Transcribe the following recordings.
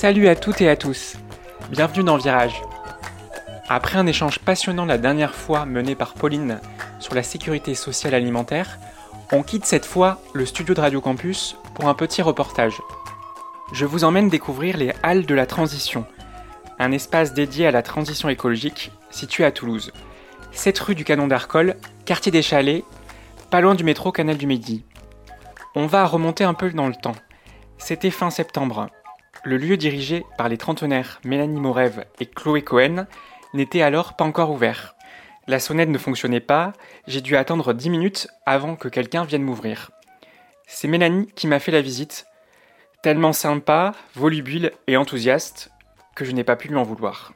Salut à toutes et à tous. Bienvenue dans Virage. Après un échange passionnant la dernière fois mené par Pauline sur la sécurité sociale alimentaire, on quitte cette fois le studio de Radio Campus pour un petit reportage. Je vous emmène découvrir les Halles de la Transition, un espace dédié à la transition écologique situé à Toulouse. 7 rue du Canon d'Arcole, quartier des Chalets, pas loin du métro Canal du Midi. On va remonter un peu dans le temps. C'était fin septembre. Le lieu dirigé par les trentenaires Mélanie Morev et Chloé Cohen n'était alors pas encore ouvert. La sonnette ne fonctionnait pas, j'ai dû attendre 10 minutes avant que quelqu'un vienne m'ouvrir. C'est Mélanie qui m'a fait la visite, tellement sympa, volubile et enthousiaste que je n'ai pas pu lui en vouloir.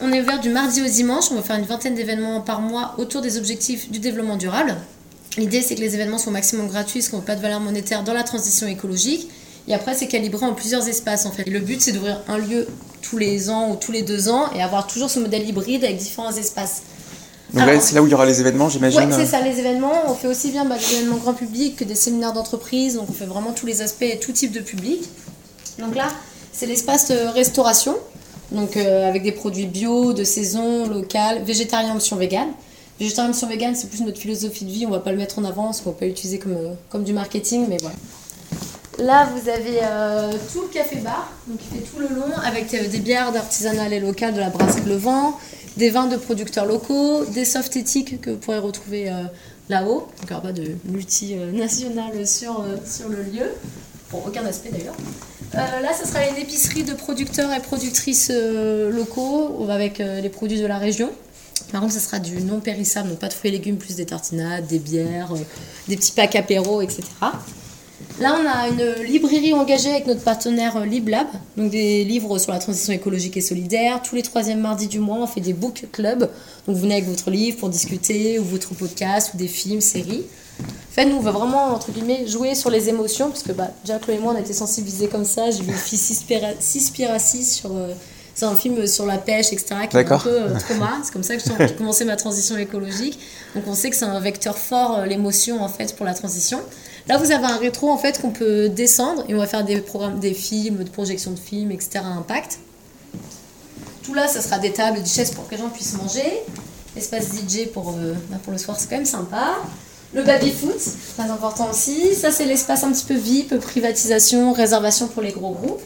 On est ouvert du mardi au dimanche, on va faire une vingtaine d'événements par mois autour des objectifs du développement durable. L'idée, c'est que les événements soient au maximum gratuits, ce qu'on n'a pas de valeur monétaire dans la transition écologique. Et après, c'est calibré en plusieurs espaces, en fait. Et le but, c'est d'ouvrir un lieu tous les ans ou tous les deux ans et avoir toujours ce modèle hybride avec différents espaces. Donc là, c'est là où il y aura les événements, j'imagine. Ouais, c'est ça, les événements. On fait aussi bien bah, des événements grand public que des séminaires d'entreprise. Donc, on fait vraiment tous les aspects et tout type de public. Donc là, c'est l'espace de restauration. Donc, euh, avec des produits bio, de saison, local, végétarien, option vegan. Végétarien, option vegan, c'est plus notre philosophie de vie. On va pas le mettre en avant parce qu'on va pas l'utiliser comme, euh, comme du marketing, mais voilà. Là, vous avez euh, tout le café-bar, donc il fait tout le long, avec euh, des bières d'artisanal et locales de la brasserie Le Vent, des vins de producteurs locaux, des softs éthiques que vous pourrez retrouver là-haut. Donc il n'y aura pas de multinational sur, sur le lieu, pour aucun aspect d'ailleurs. Là, ce sera une épicerie de producteurs et productrices locaux avec les produits de la région. Par contre, ce sera du non périssable, donc pas de fruits et légumes, plus des tartinades, des bières, euh, des petits packs apéro, etc. Là, on a une librairie engagée avec notre partenaire euh, LibLab, donc des livres sur la transition écologique et solidaire. Tous les troisièmes mardis du mois, on fait des book clubs. Donc, vous venez avec votre livre pour discuter, ou votre podcast, ou des films, séries. En fait, nous, on va vraiment, entre guillemets, jouer sur les émotions, parce que bah, déjà, Chloé et moi, on a été sensibilisés comme ça. J'ai vu une fille 6 Pirassis sur. euh, c'est un film sur la pêche, etc., qui est un peu euh, trauma. C'est comme ça que j'ai commencé ma transition écologique. Donc on sait que c'est un vecteur fort, euh, l'émotion, en fait, pour la transition. Là, vous avez un rétro, en fait, qu'on peut descendre et on va faire des programmes, des films, de projection de films, etc., à impact. Tout là, ça sera des tables, des chaises pour que les gens puissent manger. Espace DJ pour, euh, bah, pour le soir, c'est quand même sympa. Le baby-foot, très important aussi. Ça, c'est l'espace un petit peu VIP, privatisation, réservation pour les gros groupes.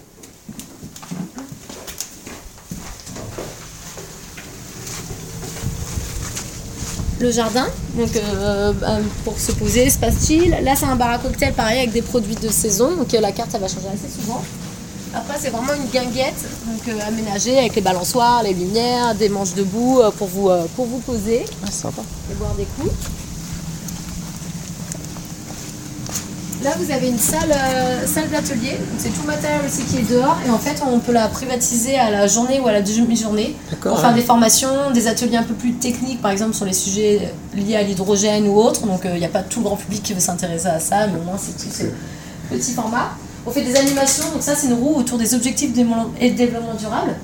Le jardin, donc euh, euh, pour se poser, espace chill. Là, c'est un bar à cocktail pareil avec des produits de saison, donc euh, la carte elle va changer assez souvent. Après, c'est vraiment une guinguette donc, euh, aménagée avec les balançoires, les lumières, des manches debout euh, pour, vous, euh, pour vous poser Ah, sympa. et boire des coups. Là, vous avez une salle, euh, salle d'atelier. C'est tout le matériel aussi qui est dehors. Et en fait, on peut la privatiser à la journée ou à la demi-journée pour faire des formations, des ateliers un peu plus techniques, par exemple sur les sujets liés à l'hydrogène ou autres. Donc, il n'y a pas tout le grand public qui veut s'intéresser à ça, mais au moins, c'est tout ce petit format. On fait des animations. Donc, ça, c'est une roue autour des objectifs et de développement durable.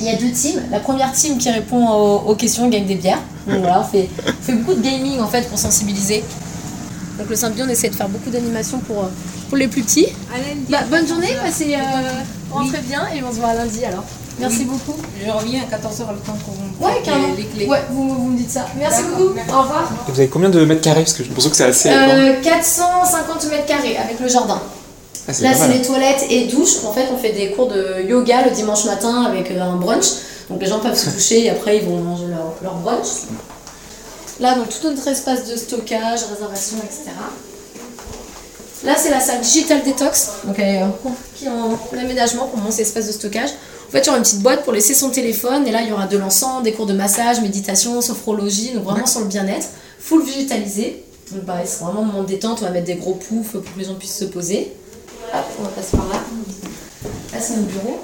Il y a deux teams. La première team qui répond aux, aux questions gagne des bières. Donc voilà, on fait, on fait beaucoup de gaming en fait pour sensibiliser. Donc le Symbion, on essaie de faire beaucoup d'animations pour, euh, pour les plus petits. Bah, bonne journée, passez, euh, rentrez bien et on se voit à lundi alors. Merci beaucoup. Je reviens à 14h le temps qu'on Ouais, les- les clés. Ouais, vous, vous me dites ça. Merci beaucoup. merci. Au revoir. Et vous avez combien de mètres carrés? Parce que je pense que c'est assez. grand. Euh, 450 mètres carrés avec le jardin. Ah, Là, c'est les toilettes et douches. En fait, on fait des cours de yoga le dimanche matin avec euh, un brunch. Donc, les gens peuvent se coucher et après, ils vont manger leur, leur brunch. Là, donc, tout notre espace de stockage, réservation, etc. Là, c'est la salle Digital Detox, donc elle est en- qui est en aménagement pour mon espace de stockage. En fait, il y aura une petite boîte pour laisser son téléphone, et là, il y aura de l'encens, des cours de massage, méditation, sophrologie, donc vraiment sur le bien-être, full végétalisé. Donc, pareil, c'est vraiment un moment de détente, on va mettre des gros poufs pour que les gens puissent se poser. Hop, on va passer par là. Là, c'est mon bureau.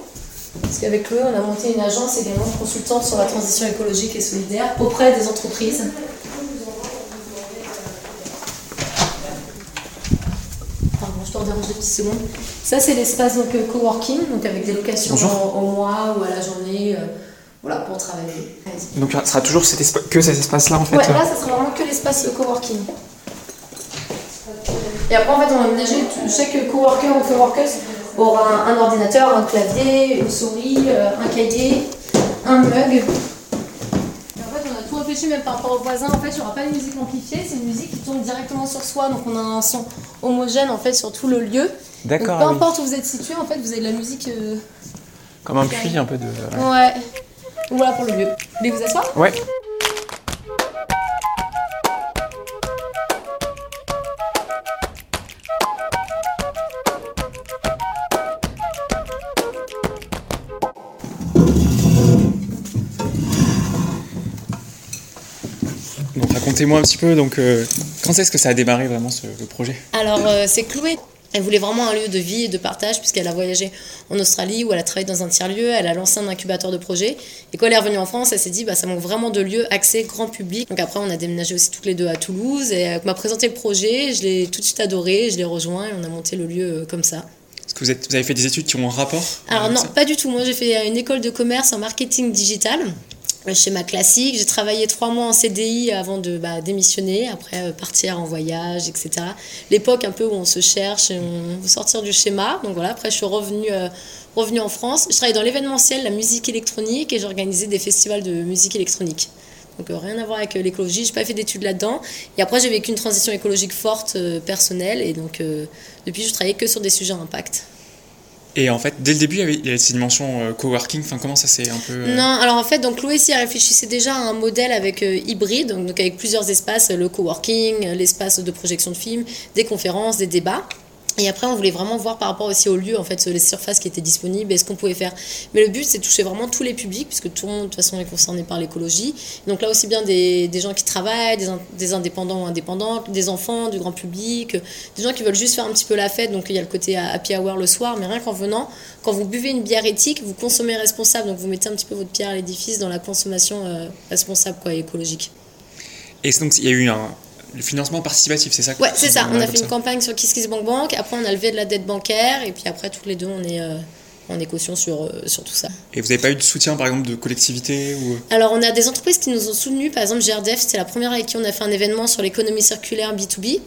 Parce qu'avec eux, on a monté une agence également consultante sur la transition écologique et solidaire auprès des entreprises. Dérange deux petites secondes. Ça, c'est l'espace donc, euh, coworking, donc avec des locations au, au mois ou à la journée, euh, voilà, pour travailler. Donc, ce sera toujours cet que cet espace-là, en fait. Ouais, euh. là, ça sera vraiment que l'espace euh, coworking. Et après, en fait, on va aménager, tout- chaque coworker ou coworkers aura un, un ordinateur, un clavier, une souris, euh, un cahier, un mug. Même par rapport aux voisins. En fait, il n'y aura pas de musique amplifiée, c'est une musique qui tourne directement sur soi. Donc, on a un son homogène en fait sur tout le lieu. Donc, D'accord, peu ah oui. importe où vous êtes situé, en fait, vous avez de la musique. euh, Comme un puits un peu de. ouais. Voilà pour le lieu. Voulez vous asseoir? Ouais. Racontez-moi un petit peu, donc euh, quand est-ce que ça a démarré vraiment ce, le projet? Alors, euh, c'est Chloé. Elle voulait vraiment un lieu de vie et de partage puisqu'elle a voyagé en Australie où elle a travaillé dans un tiers-lieu, elle a lancé un incubateur de projets. Et quand elle est revenue en France, elle s'est dit bah, ça manque vraiment de lieux accès grand public. Donc après, on a déménagé aussi toutes les deux à Toulouse et elle m'a présenté le projet, je l'ai tout de suite adoré, je l'ai rejoint et on a monté le lieu euh, comme ça. Est-ce que vous, êtes, vous avez fait des études qui ont un rapport? Alors non, pas du tout. Moi, j'ai fait une école de commerce en marketing digital euh, chez ma classique. J'ai travaillé trois mois en CDI avant de bah, démissionner, après euh, partir en voyage, etc. L'époque un peu où on se cherche et on veut sortir du schéma. Donc voilà, après je suis revenue, euh, en France. Je travaillais dans l'événementiel, la musique électronique et j'organisais des festivals de musique électronique. Donc euh, rien à voir avec euh, l'écologie, j'ai pas fait d'études là-dedans. Et après j'ai vécu une transition écologique forte, personnelle, et donc depuis je travaillais que sur des sujets à impact. Et en fait, dès le début, il y avait, y cette dimension euh, coworking. Enfin, comment ça s'est un peu. euh, Non, alors en fait, donc ici, elle réfléchissait déjà à un modèle avec euh, hybride, donc, donc avec plusieurs espaces, le coworking, l'espace de projection de films, des conférences, des débats. Et après, on voulait vraiment voir par rapport aussi au lieu, en fait, les surfaces qui étaient disponibles et ce qu'on pouvait faire. Mais le but, c'est toucher vraiment tous les publics, puisque tout le monde, de toute façon, est concerné par l'écologie. Donc là, aussi bien des, des gens qui travaillent, des, des indépendants ou indépendantes, des enfants, du grand public, des gens qui veulent juste faire un petit peu la fête. Donc il y a le côté happy hour le soir, mais rien qu'en venant, quand vous buvez une bière éthique, vous consommez responsable. Donc vous mettez un petit peu votre pierre à l'édifice dans la consommation euh, responsable, quoi, écologique. Et donc, il y a eu un le financement participatif, c'est ça Ouais, c'est ça. On a fait une ça. campagne sur KissKissBankBank. Après, on a levé de la dette bancaire. Et puis après, toutes les deux, on est euh, en équation sur, euh, sur tout ça. Et vous n'avez pas eu de soutien, par exemple, de collectivité ou... euh, Alors, on a des entreprises qui nous ont soutenus. Par exemple, GRDF, c'était la première avec qui on a fait un événement sur l'économie circulaire B2B.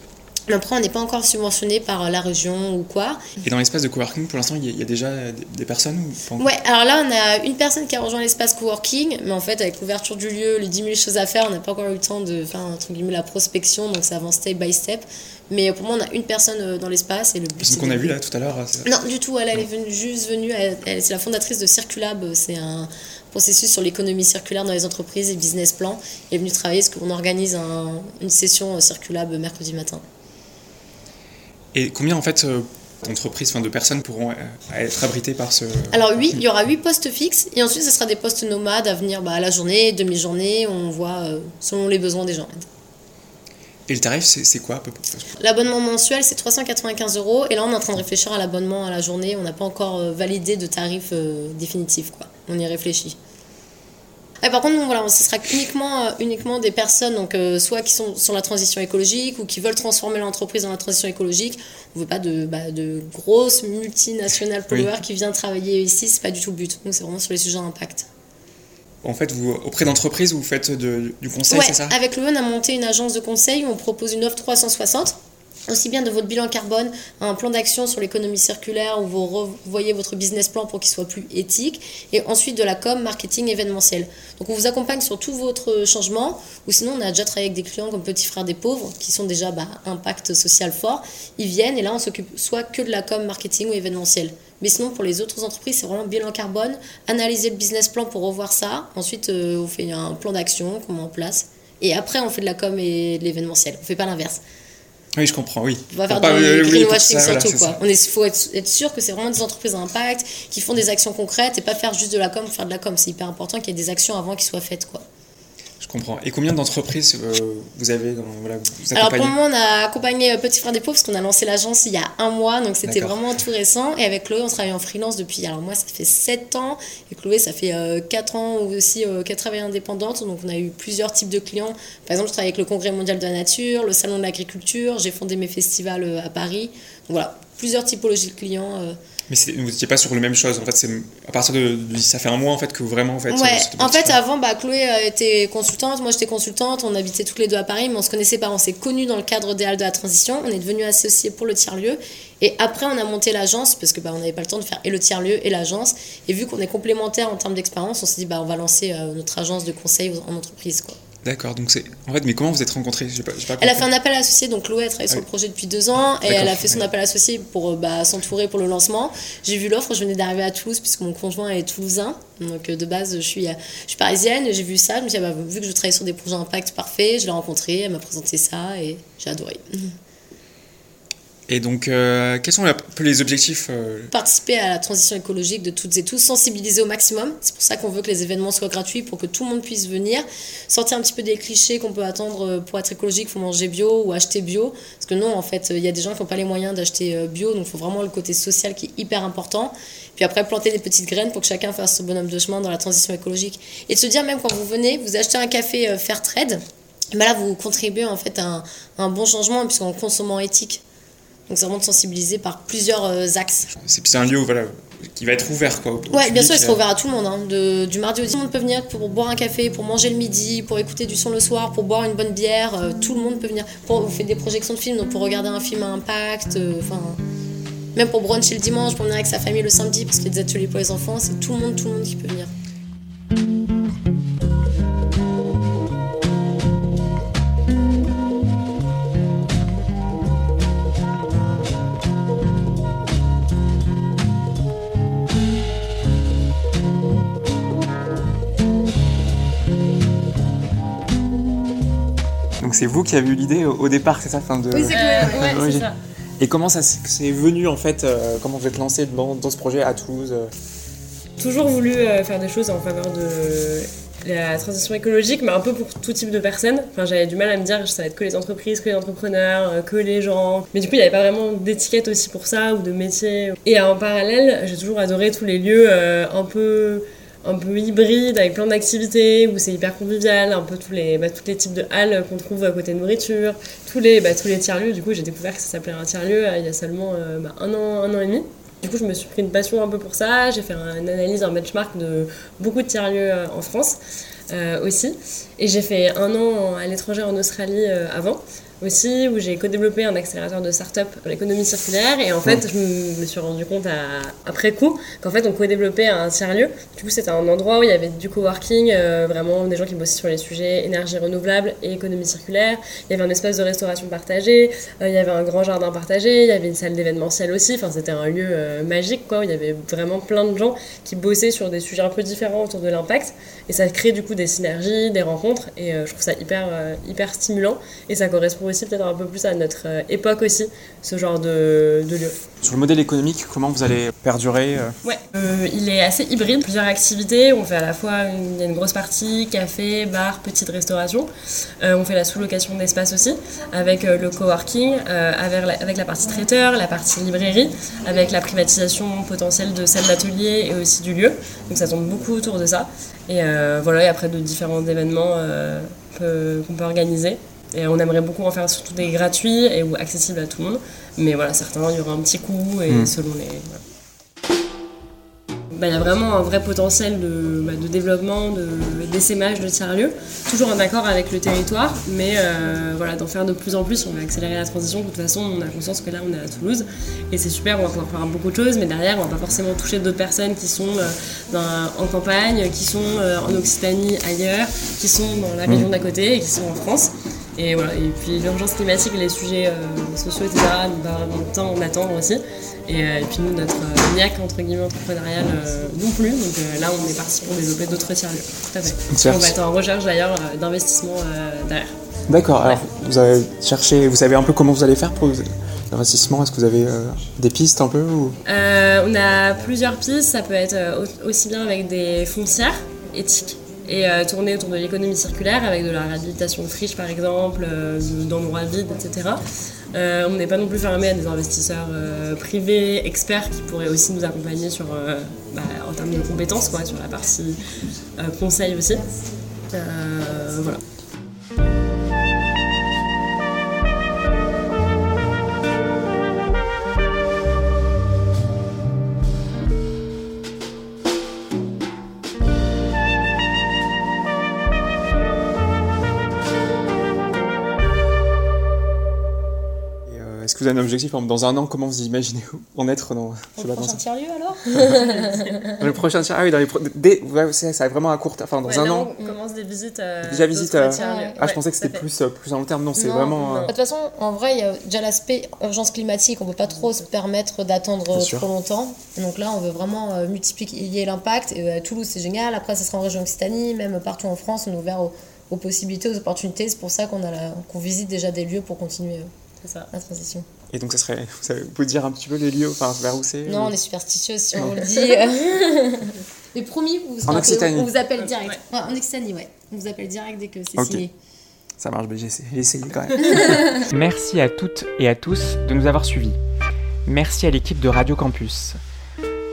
Mais après, on n'est pas encore subventionné par euh, la région ou quoi. Et dans l'espace de coworking, pour l'instant, il y, a- il y a déjà des, des personnes ou Ouais, alors là, on a une personne qui a rejoint l'espace coworking, mais en fait, avec l'ouverture du lieu, les 10 000 choses à faire, on n'a pas encore eu le temps de faire, entre guillemets, la prospection, donc ça avance step by step. Mais pour moi, on a une personne euh, dans l'espace et le but, Personne c'est qu'on a vu là tout à l'heure. Non, du tout, elle, elle est venue, juste venue, elle, elle- c'est la fondatrice de Circulab, c'est un processus sur l'économie circulaire dans les entreprises et business plan. Elle est venue travailler parce qu'on organise un- une session euh, Circulab mercredi matin. Et combien, en fait, euh, d'entreprises, enfin, de personnes pourront euh, être abritées par ce. Alors oui, il y aura 8 postes fixes et ensuite ce sera des postes nomades à venir bah, à la journée, demi-journée, on voit euh, selon les besoins des gens. Et le tarif, c'est quoi à peu près L'abonnement mensuel c'est 395 euros et là on est en train de réfléchir à l'abonnement à la journée, on n'a pas encore validé de tarif euh, définitif quoi, on y réfléchit. Et par contre, voilà, ce sera uniquement, euh, uniquement des personnes, donc, euh, soit qui sont sur la transition écologique ou qui veulent transformer l'entreprise dans la transition écologique. On veut pas de, bah, de grosses multinationales pollueurs qui viennent travailler ici, c'est pas du tout le but. Nous, c'est vraiment sur les sujets d'impact. En fait, vous, auprès d'entreprises, vous faites de- du conseil, Ouais, c'est ça? avec le on a monté une agence de conseil où on propose une offre 360. Aussi bien de votre bilan carbone, un plan d'action sur l'économie circulaire où vous revoyez votre business plan pour qu'il soit plus éthique, et ensuite de la com, marketing, événementiel. Donc on vous accompagne sur tous votre changement, ou sinon on a déjà travaillé avec des clients comme Petit Frère des Pauvres, qui sont déjà bah, impact social fort. Ils viennent et là on s'occupe soit que de la com, marketing ou événementiel. Mais sinon pour les autres entreprises c'est vraiment bilan carbone, analyser le business plan pour revoir ça, ensuite euh, on fait un plan d'action qu'on met en place, et après on fait de la com et de l'événementiel. On fait pas l'inverse. Oui, je comprends, oui. On va faire du euh, oui, greenwashing voilà, surtout. quoi. On est, faut être, être sûr que c'est vraiment des entreprises à impact qui font des actions concrètes et pas faire juste de la com faire de la com. C'est hyper important qu'il y ait des actions avant qui soient faites. Quoi. Je comprends. Et combien d'entreprises euh, vous avez dans, voilà, vous Alors pour moment, on a accompagné euh, Petit Frère des Pauvres parce qu'on a lancé l'agence il y a un mois, donc c'était vraiment tout récent. Et avec Chloé, on travaille en freelance depuis. Alors moi, ça fait 7 ans et Chloé, ça fait euh, 4 ans aussi euh, qu'elle travaille indépendante. Donc on a eu plusieurs types de clients. Par exemple, je travaille avec le Congrès mondial de la nature, le Salon de l'agriculture, j'ai fondé mes festivals euh, à Paris. Donc voilà, plusieurs typologies de clients. euh, Mais vous n'étiez pas sur la même chose. En fait, c'est à partir de, de- ça fait un mois en fait que vous vraiment en fait. Ouais, en fait, avant, bah, Chloé euh, était consultante, moi j'étais consultante, on habitait toutes les deux à Paris, mais on se connaissait pas, on s'est connus dans le cadre des Halles de la Transition, on est devenus associés pour le tiers-lieu, et après on a monté l'agence, parce que bah, on n'avait pas le temps de faire et le tiers-lieu et l'agence, et vu qu'on est complémentaires en termes d'expérience, on s'est dit bah, on va lancer euh, notre agence de conseil en entreprise. Quoi. D'accord. Donc c'est en fait, mais comment vous êtes rencontrés? J'ai pas, j'ai pas Elle a fait un appel associé, donc Chloé a travaillé sur Ah le oui. projet depuis deux ans et D'accord, elle a fait son appel associé pour euh, bah, s'entourer pour le lancement. J'ai vu l'offre, je venais d'arriver à Toulouse puisque mon conjoint est toulousain, donc euh, de base je suis, euh, je suis parisienne, j'ai vu ça, je me suis dit, ah bah, vu que je travaille sur des projets impact parfait, je l'ai rencontrée, elle m'a présenté ça et j'ai adoré. Et donc, euh, quels sont les objectifs euh, Participer à la transition écologique de toutes et tous, sensibiliser au maximum, c'est pour ça qu'on veut que les événements soient gratuits pour que tout le monde puisse venir, sortir un petit peu des clichés qu'on peut attendre euh, pour être écologique, faut manger bio ou acheter bio, parce que non, en fait, il y a des gens qui n'ont pas les moyens d'acheter bio, donc il faut vraiment le côté social qui est hyper important. Puis après, planter des petites graines pour que chacun fasse ce bonhomme de chemin dans la transition écologique. Et de se dire, même quand vous venez, vous achetez un café euh, fair trade, ben là, vous contribuez en fait à un bon changement, puisqu'en consommant éthique. Donc c'est vraiment de sensibiliser par plusieurs euh, axes. C'est un lieu voilà, qui va être ouvert quoi. au- Ouais, bien sûr, il sera euh, ouvert à tout le monde. hein. De- du mardi au dimanche, tout le monde peut venir pour boire un café, pour manger le midi, pour écouter du son le soir, pour boire une bonne bière. euh, tout le monde peut venir. Pour, vous faites des projections de films, donc pour regarder un film à impact. euh, Enfin, même pour bruncher le dimanche, pour venir avec sa famille le samedi, parce qu'il y a des ateliers pour les enfants. C'est tout le monde, tout le monde qui peut venir. C'est vous qui avez eu l'idée au au départ, c'est ça fin de... Oui, c'est que- ouais, ça. Et comment ça c'est venu en fait euh, Comment vous êtes lancé dans, dans ce projet à Toulouse euh Toujours voulu euh, faire des choses en faveur de la transition écologique, mais un peu pour tout type de personnes. Enfin, j'avais du mal à me dire ça va être que les entreprises, que les entrepreneurs, que les gens. Mais du coup, il n'y avait pas vraiment d'étiquette aussi pour ça ou de métier. Et en parallèle, j'ai toujours adoré tous les lieux euh, un peu un peu hybrides avec plein d'activités où c'est hyper convivial, un peu tous les bah, tous les types de halles qu'on trouve à côté de nourriture, tous les bah, les tiers lieux. Du coup, j'ai découvert que ça s'appelait un tiers lieu il y a seulement euh, bah, un an un an et demi. Du coup, je me suis pris une passion un peu pour ça. J'ai fait un- une analyse, un benchmark de beaucoup de tiers-lieux euh, en France euh, aussi. Et j'ai fait un an à l'étranger en Australie euh, avant aussi, où j'ai co-développé un accélérateur de start-up pour l'économie circulaire. Et en fait, je me suis rendu compte à- après coup qu'en fait, on co-développait un tiers-lieu. Du coup, c'était un endroit où il y avait du coworking, euh, vraiment des gens qui bossaient sur les sujets énergie renouvelable et économie circulaire. Il y avait un espace de restauration partagé, euh, il y avait un grand jardin partagé, il y avait une salle d'événementiel aussi. Enfin, c'était un lieu euh, magique, quoi. où Il y avait vraiment plein de gens qui bossaient sur des sujets un peu différents autour de l'impact. Et ça crée du coup des synergies, des rencontres. Et euh, je trouve ça hyper, hyper stimulant. Et ça correspond aussi peut-être un peu plus à notre euh, époque aussi, ce genre de, de lieu. Sur le modèle économique, comment vous allez perdurer euh Ouais, euh, il est assez hybride, plusieurs activités. On fait à la fois une, il y a une grosse partie café, bar, petite restauration. Euh, on fait la sous-location d'espace aussi, avec euh, le coworking, euh, avec, la, avec la partie traiteur, la partie librairie, avec la privatisation potentielle de salles d'atelier et aussi du lieu. Donc ça tourne beaucoup autour de ça. Et euh, voilà, et après de différents événements euh, peu- qu'on peut organiser. Et on aimerait beaucoup en faire surtout des gratuits et ou accessibles à tout le monde. Mais voilà, certains, il y aura un petit coût et Mm. selon les. voilà. Bah, Il y a vraiment un vrai potentiel de, bah, de développement, de d'essaimage de tiers-lieux, toujours en accord avec le territoire, mais euh, voilà, d'en faire de plus en plus. On va accélérer la transition. De toute façon, on a conscience que là, on est à Toulouse et c'est super, on va pouvoir faire beaucoup de choses, mais derrière, on va pas forcément toucher d'autres personnes qui sont euh, dans- en campagne, qui sont euh, en Occitanie ailleurs, qui sont dans la région d'à côté et qui sont en France. Et voilà, et puis l'urgence climatique et les sujets euh, sociaux, etc., en même temps, on attend aussi. Et, euh, et puis nous, notre euh, niaque, entre guillemets, entrepreneuriale euh, non plus. Donc là, on est parti pour développer d'autres tiers-lieux. Tout à fait. On va être en recherche d'ailleurs d'investissement euh, derrière. D'accord, alors vous avez cherché, vous savez un peu comment vous allez faire pour l'investissement? Est-ce que vous avez des pistes un peu ou... Euh, on a plusieurs pistes, ça peut être au- aussi bien avec des foncières éthiques et euh, tourner autour de l'économie circulaire avec de la réhabilitation de friches par exemple, euh, de- d'endroits vides, etc. Euh, on n'est pas non plus fermé à des investisseurs privés, experts qui pourraient aussi nous accompagner sur, bah, en termes de compétences, quoi, sur la partie conseil aussi. Voilà. Vous avez un objectif Dans un an, comment vous imaginez en être dans, je sais pas, dans ça tiers-lieu alors Dans le prochain tiers- Ah oui, dans les pro- dès- ouais, c'est ça, vraiment à court terme. Enfin, dans Ouais, un là, an. on commence des visites. euh, Déjà visite. euh. Ah, je pensais que à c'était plus, euh, plus à long terme. Non, c'est Non, vraiment. euh, De toute façon, en vrai, il y a déjà l'aspect urgence climatique. On ne peut pas trop se permettre d'attendre Bien sûr. trop longtemps. Donc là, on veut vraiment euh, multiplier l'impact. Et, euh, Toulouse, c'est génial. Après, ça sera en région Occitanie. Même partout en France, on est ouvert aux, aux possibilités, aux opportunités. C'est pour ça qu'on a la- qu'on visite déjà des lieux pour continuer euh, C'est ça. la transition. Et donc, ça serait. Vous, savez- vous pouvez dire un petit peu les lieux, enfin, vers où c'est Non, ou- on est superstitieux si on vous le dit. Mais promis, vous serez En appelé- Occitanie. on vous appelle direct. Ouais. Ouais, en Occitanie, ouais. On vous appelle direct dès que c'est signé. Ça marche, mais j'ai essayé, j'ai essayé quand même. Merci à toutes et à tous de nous avoir suivis. Merci à l'équipe de Radio Campus.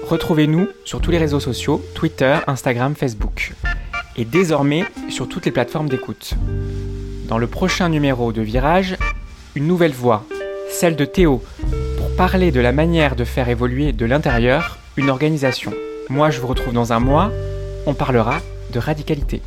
Retrouvez-nous sur tous les réseaux sociaux, Twitter, Instagram, Facebook. Et désormais sur toutes les plateformes d'écoute. Dans le prochain numéro de Virage, une nouvelle voix, celle de Théo, pour parler de la manière de faire évoluer de l'intérieur une organisation. Moi je vous retrouve dans un mois, on parlera de radicalité.